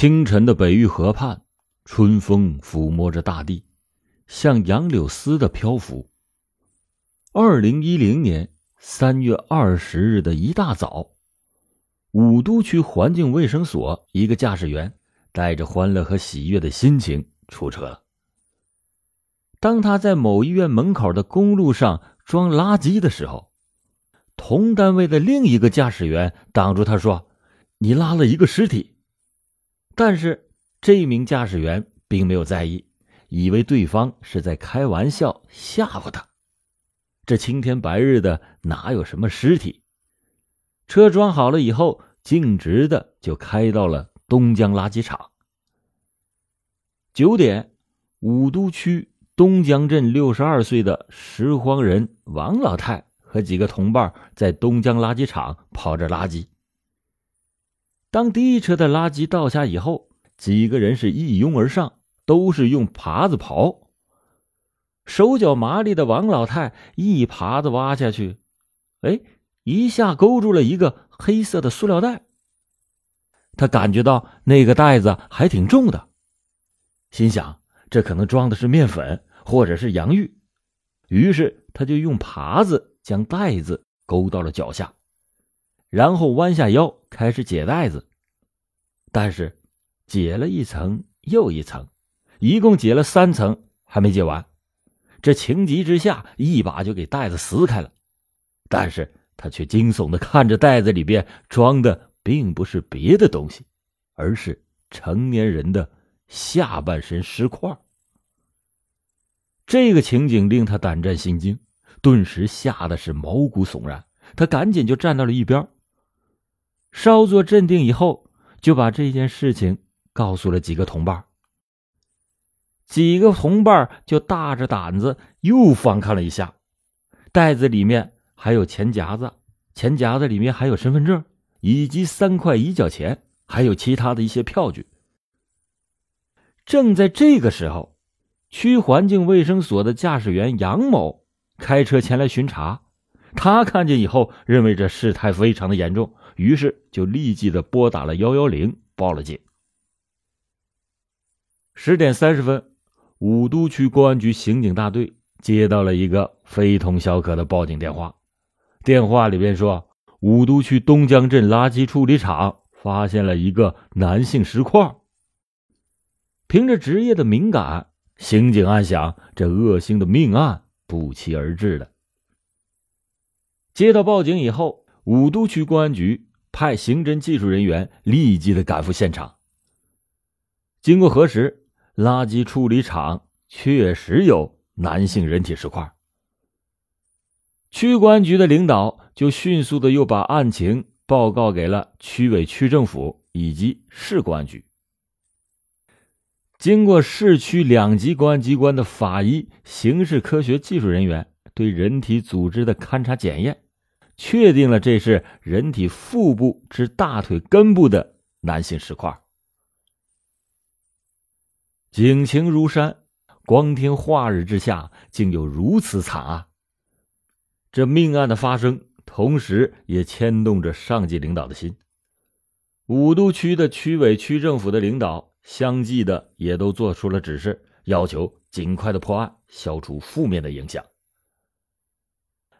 清晨的北玉河畔，春风抚摸着大地，像杨柳丝的漂浮。二零一零年三月二十日的一大早，武都区环境卫生所一个驾驶员带着欢乐和喜悦的心情出车了。当他在某医院门口的公路上装垃圾的时候，同单位的另一个驾驶员挡住他说：“你拉了一个尸体。”但是这名驾驶员并没有在意，以为对方是在开玩笑吓唬他。这青天白日的，哪有什么尸体？车装好了以后，径直的就开到了东江垃圾场。九点，武都区东江镇六十二岁的拾荒人王老太和几个同伴在东江垃圾场抛着垃圾。当第一车的垃圾倒下以后，几个人是一拥而上，都是用耙子刨。手脚麻利的王老太一耙子挖下去，哎，一下勾住了一个黑色的塑料袋。他感觉到那个袋子还挺重的，心想这可能装的是面粉或者是洋芋，于是他就用耙子将袋子勾到了脚下，然后弯下腰开始解袋子。但是，解了一层又一层，一共解了三层还没解完。这情急之下，一把就给袋子撕开了，但是他却惊悚的看着袋子里边装的并不是别的东西，而是成年人的下半身尸块。这个情景令他胆战心惊，顿时吓得是毛骨悚然。他赶紧就站到了一边，稍作镇定以后，就把这件事情告诉了几个同伴。几个同伴就大着胆子又翻看了一下，袋子里面还有钱夹子，钱夹子里面还有身份证，以及三块一角钱，还有其他的一些票据。正在这个时候，区环境卫生所的驾驶员杨某开车前来巡查，他看见以后，认为这事态非常的严重，于是就立即的拨打了幺幺零，报了警。十点三十分。武都区公安局刑警大队接到了一个非同小可的报警电话，电话里边说，武都区东江镇垃圾处理厂发现了一个男性尸块。凭着职业的敏感，刑警暗想，这恶性的命案不期而至了。接到报警以后，武都区公安局派刑侦技术人员立即的赶赴现场。经过核实。垃圾处理厂确实有男性人体尸块，区公安局的领导就迅速的又把案情报告给了区委区政府以及市公安局。经过市区两级公安机关的法医、刑事科学技术人员对人体组织的勘查检验，确定了这是人体腹部至大腿根部的男性尸块。警情如山，光天化日之下，竟有如此惨案。这命案的发生，同时也牵动着上级领导的心。武都区的区委、区政府的领导相继的也都做出了指示，要求尽快的破案，消除负面的影响。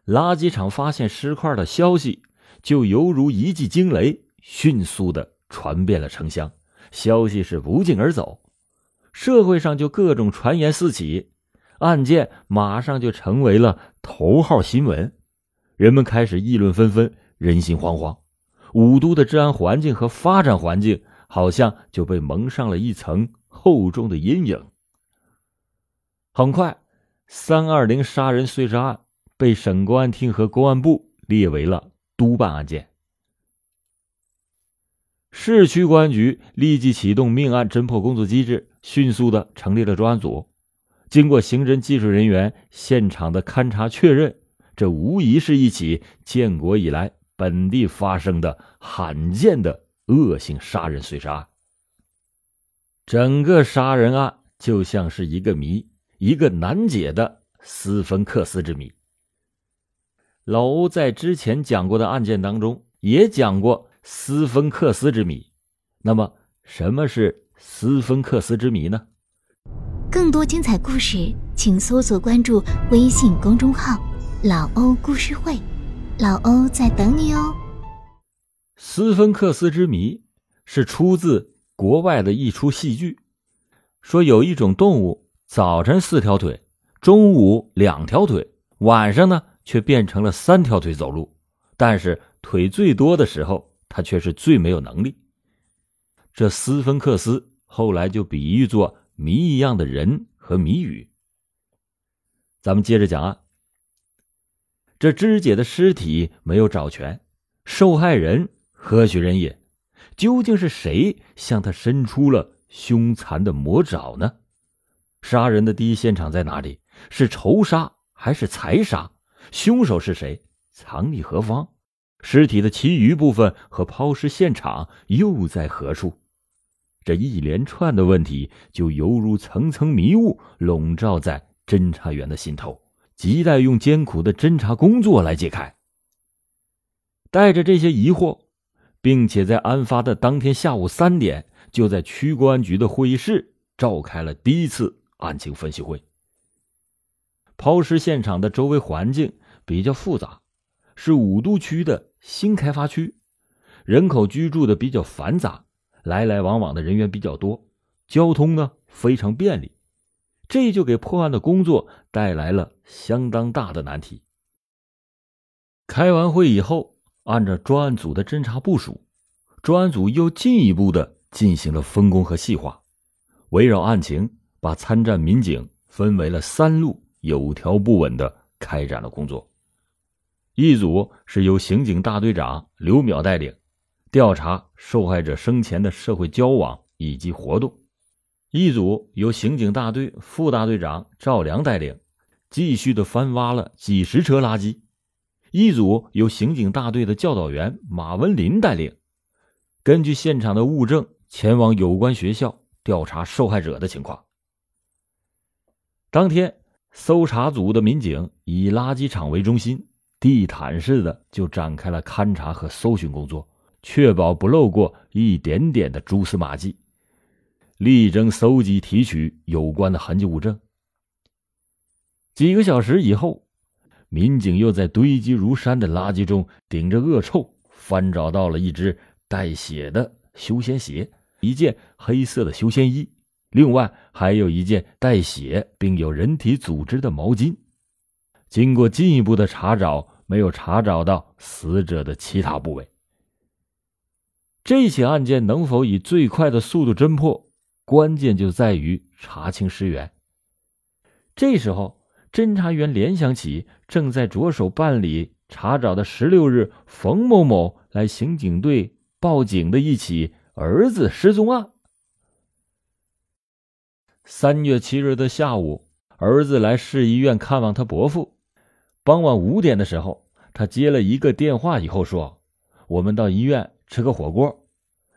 垃圾场发现尸块的消息，就犹如一记惊雷，迅速的传遍了城乡，消息是不胫而走。社会上就各种传言四起，案件马上就成为了头号新闻，人们开始议论纷纷，人心惶惶。武都的治安环境和发展环境好像就被蒙上了一层厚重的阴影。很快，三二零杀人碎尸案被省公安厅和公安部列为了督办案件。市区公安局立即启动命案侦破工作机制，迅速的成立了专案组。经过刑侦技术人员现场的勘查确认，这无疑是一起建国以来本地发生的罕见的恶性杀人碎尸案。整个杀人案就像是一个谜，一个难解的斯芬克斯之谜。老欧在之前讲过的案件当中也讲过。斯芬克斯之谜，那么什么是斯芬克斯之谜呢？更多精彩故事，请搜索关注微信公众号“老欧故事会”，老欧在等你哦。斯芬克斯之谜是出自国外的一出戏剧，说有一种动物，早晨四条腿，中午两条腿，晚上呢却变成了三条腿走路，但是腿最多的时候，他却是最没有能力。这斯芬克斯后来就比喻作谜一样的人和谜语。咱们接着讲啊，这肢解的尸体没有找全，受害人何许人也？究竟是谁向他伸出了凶残的魔爪呢？杀人的第一现场在哪里？是仇杀还是财杀？凶手是谁？藏匿何方？尸体的其余部分和抛尸现场又在何处？这一连串的问题，就犹如层层迷雾笼罩在侦查员的心头，亟待用艰苦的侦查工作来解开。带着这些疑惑，并且在案发的当天下午三点，就在区公安局的会议室召开了第一次案情分析会。抛尸现场的周围环境比较复杂，是武都区的新开发区，人口居住的比较繁杂。来来往往的人员比较多，交通呢非常便利，这就给破案的工作带来了相当大的难题。开完会以后，按照专案组的侦查部署，专案组又进一步的进行了分工和细化，围绕案情，把参战民警分为了三路，有条不紊的开展了工作。一组是由刑警大队长刘淼带领。调查受害者生前的社会交往以及活动，一组由刑警大队副大队长赵良带领，继续的翻挖了几十车垃圾；一组由刑警大队的教导员马文林带领，根据现场的物证前往有关学校调查受害者的情况。当天，搜查组的民警以垃圾场为中心，地毯式的就展开了勘查和搜寻工作。确保不漏过一点点的蛛丝马迹，力争搜集提取有关的痕迹物证。几个小时以后，民警又在堆积如山的垃圾中，顶着恶臭，翻找到了一只带血的休闲鞋，一件黑色的休闲衣，另外还有一件带血并有人体组织的毛巾。经过进一步的查找，没有查找到死者的其他部位。这起案件能否以最快的速度侦破，关键就在于查清尸源。这时候，侦查员联想起正在着手办理查找的十六日冯某某来刑警队报警的一起儿子失踪案。三月七日的下午，儿子来市医院看望他伯父。傍晚五点的时候，他接了一个电话以后说：“我们到医院。”吃个火锅，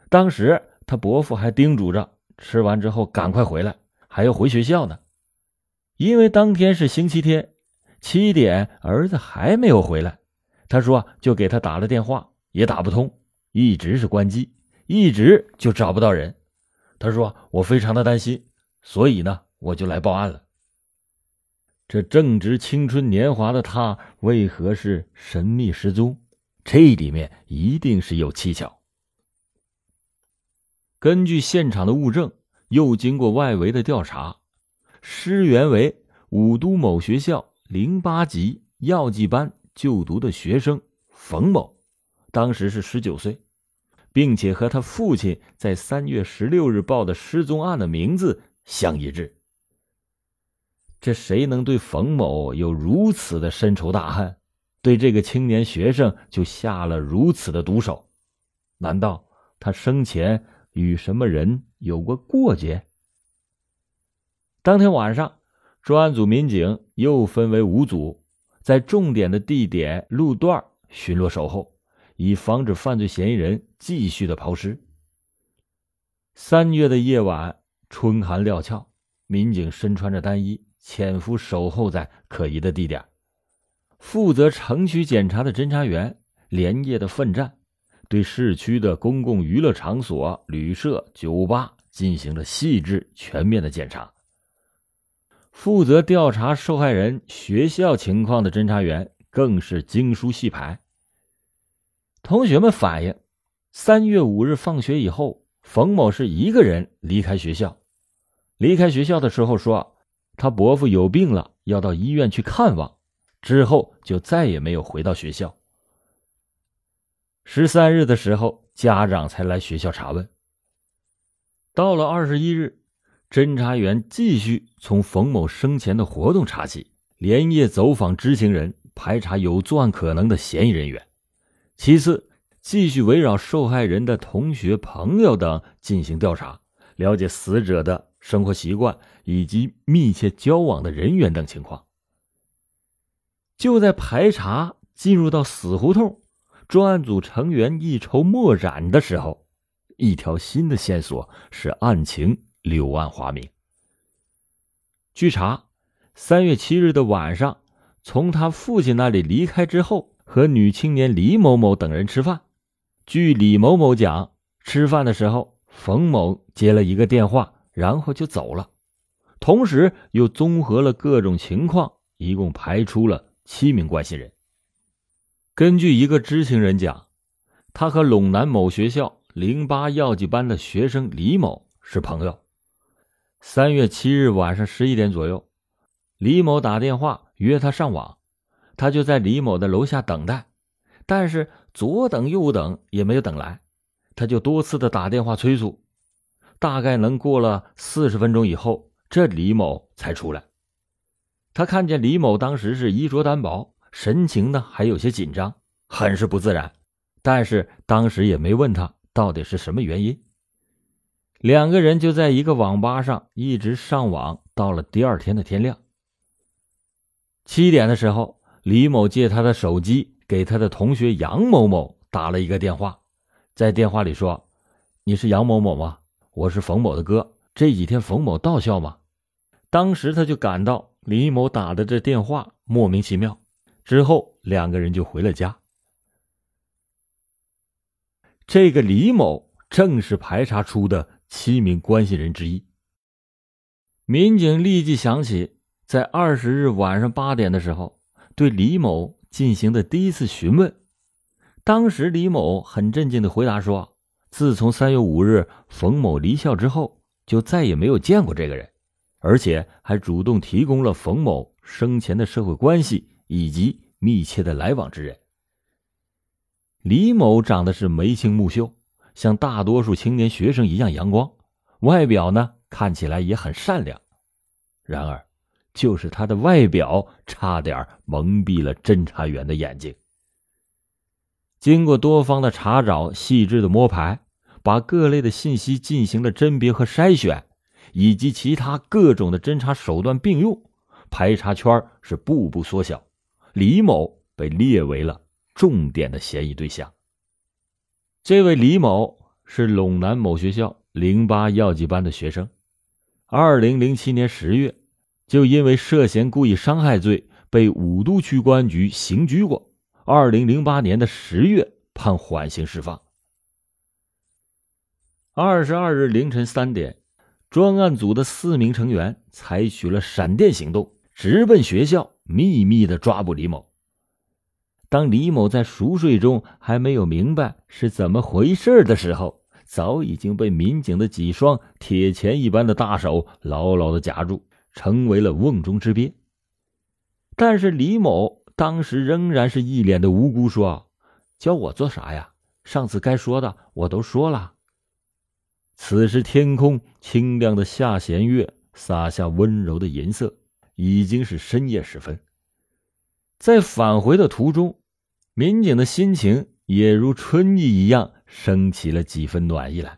当时他伯父还叮嘱着，吃完之后赶快回来，还要回学校呢。因为当天是星期天，七点儿子还没有回来，他说就给他打了电话，也打不通，一直是关机，一直就找不到人。他说我非常的担心，所以呢我就来报案了。这正值青春年华的他，为何是神秘失踪？这里面一定是有蹊跷。根据现场的物证，又经过外围的调查，尸源为武都某学校零八级药剂班就读的学生冯某，当时是十九岁，并且和他父亲在三月十六日报的失踪案的名字相一致。这谁能对冯某有如此的深仇大恨？对这个青年学生就下了如此的毒手，难道他生前与什么人有过过节？当天晚上，专案组民警又分为五组，在重点的地点路段巡逻守候，以防止犯罪嫌疑人继续的抛尸。三月的夜晚，春寒料峭，民警身穿着单衣，潜伏守候在可疑的地点。负责城区检查的侦查员连夜的奋战，对市区的公共娱乐场所、旅社、酒吧进行了细致全面的检查。负责调查受害人学校情况的侦查员更是精梳细排。同学们反映，三月五日放学以后，冯某是一个人离开学校。离开学校的时候说，他伯父有病了，要到医院去看望，之后就再也没有回到学校。十三日的时候，家长才来学校查问。到了二十一日。侦查员继续从冯某生前的活动查起，连夜走访知情人，排查有作案可能的嫌疑人员。其次，继续围绕受害人的同学、朋友等进行调查，了解死者的生活习惯以及密切交往的人员等情况。就在排查进入到死胡同，专案组成员一筹莫展的时候，一条新的线索使案情。柳暗花明。据查，三月七日的晚上，从他父亲那里离开之后，和女青年李某某等人吃饭。据李某某讲，吃饭的时候，冯某接了一个电话，然后就走了。同时，又综合了各种情况，一共排出了七名关系人。根据一个知情人讲，他和陇南某学校零八药剂班的学生李某是朋友。三月七日晚上十一点左右，李某打电话约他上网，他就在李某的楼下等待，但是左等右等也没有等来，他就多次的打电话催促，大概能过了四十分钟以后，这李某才出来。他看见李某当时是衣着单薄，神情呢还有些紧张，很是不自然，但是当时也没问他到底是什么原因。两个人就在一个网吧上一直上网，到了第二天的天亮。七点的时候，李某借他的手机给他的同学杨某某打了一个电话，在电话里说：“你是杨某某吗？我是冯某的哥。这几天冯某到校吗？”当时他就感到李某打的这电话莫名其妙，之后两个人就回了家。这个李某正是排查出的。七名关系人之一。民警立即想起，在二十日晚上八点的时候，对李某进行的第一次询问。当时李某很镇静的回答说：“自从三月五日冯某离校之后，就再也没有见过这个人，而且还主动提供了冯某生前的社会关系以及密切的来往之人。”李某长得是眉清目秀。像大多数青年学生一样阳光，外表呢看起来也很善良。然而，就是他的外表差点蒙蔽了侦查员的眼睛。经过多方的查找、细致的摸排，把各类的信息进行了甄别和筛选，以及其他各种的侦查手段并用，排查圈是步步缩小。李某被列为了重点的嫌疑对象。这位李某是陇南某学校零八药剂班的学生，二零零七年十月，就因为涉嫌故意伤害罪被武都区公安局刑拘过。二零零八年的十月判缓刑释放。二十二日凌晨三点，专案组的四名成员采取了闪电行动，直奔学校，秘密的抓捕李某。当李某在熟睡中还没有明白是怎么回事的时候，早已经被民警的几双铁钳一般的大手牢牢的夹住，成为了瓮中之鳖。但是李某当时仍然是一脸的无辜，说：“教我做啥呀？上次该说的我都说了。”此时天空清亮的下弦月洒下温柔的银色，已经是深夜时分。在返回的途中。民警的心情也如春意一样升起了几分暖意来。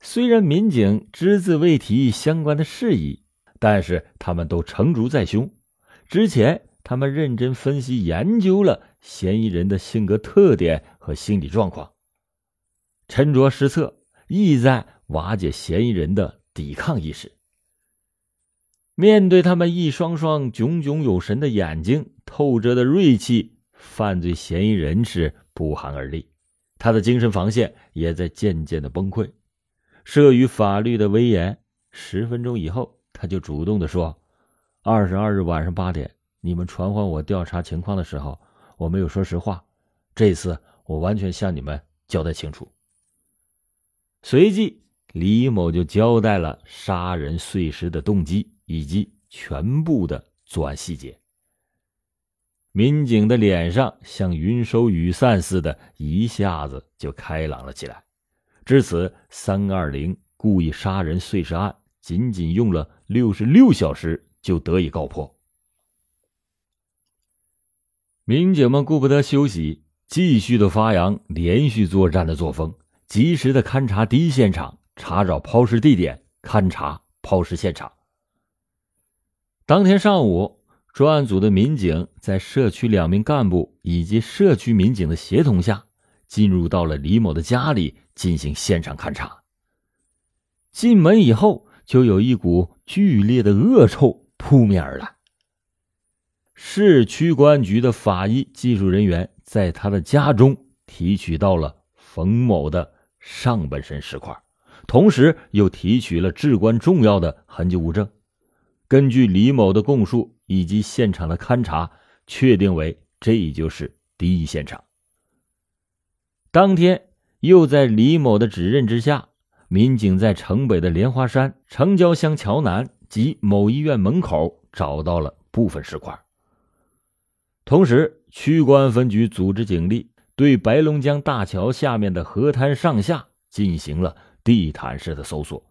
虽然民警只字未提相关的事宜，但是他们都成竹在胸。之前他们认真分析研究了嫌疑人的性格特点和心理状况，沉着施策，意在瓦解嫌疑人的抵抗意识。面对他们一双双炯炯有神的眼睛，透着的锐气。犯罪嫌疑人是不寒而栗，他的精神防线也在渐渐的崩溃。慑于法律的威严，十分钟以后，他就主动的说：“二十二日晚上八点，你们传唤我调查情况的时候，我没有说实话。这次我完全向你们交代清楚。”随即，李某就交代了杀人碎尸的动机以及全部的作案细节。民警的脸上像云收雨散似的，一下子就开朗了起来。至此，三二零故意杀人碎尸案仅仅用了六十六小时就得以告破。民警们顾不得休息，继续的发扬连续作战的作风，及时的勘察第一现场，查找抛尸地点，勘察抛尸现场。当天上午。专案组的民警在社区两名干部以及社区民警的协同下，进入到了李某的家里进行现场勘查。进门以后，就有一股剧烈的恶臭扑面而来。市区公安局的法医技术人员在他的家中提取到了冯某的上半身尸块，同时又提取了至关重要的痕迹物证。根据李某的供述。以及现场的勘查，确定为这就是第一现场。当天，又在李某的指认之下，民警在城北的莲花山城郊乡桥南及某医院门口找到了部分尸块。同时，区公安分局组织警力对白龙江大桥下面的河滩上下进行了地毯式的搜索。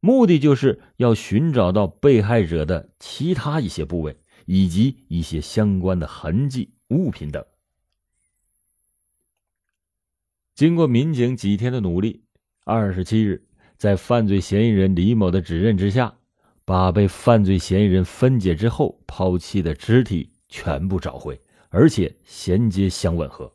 目的就是要寻找到被害者的其他一些部位，以及一些相关的痕迹、物品等。经过民警几天的努力，二十七日，在犯罪嫌疑人李某的指认之下，把被犯罪嫌疑人分解之后抛弃的肢体全部找回，而且衔接相吻合。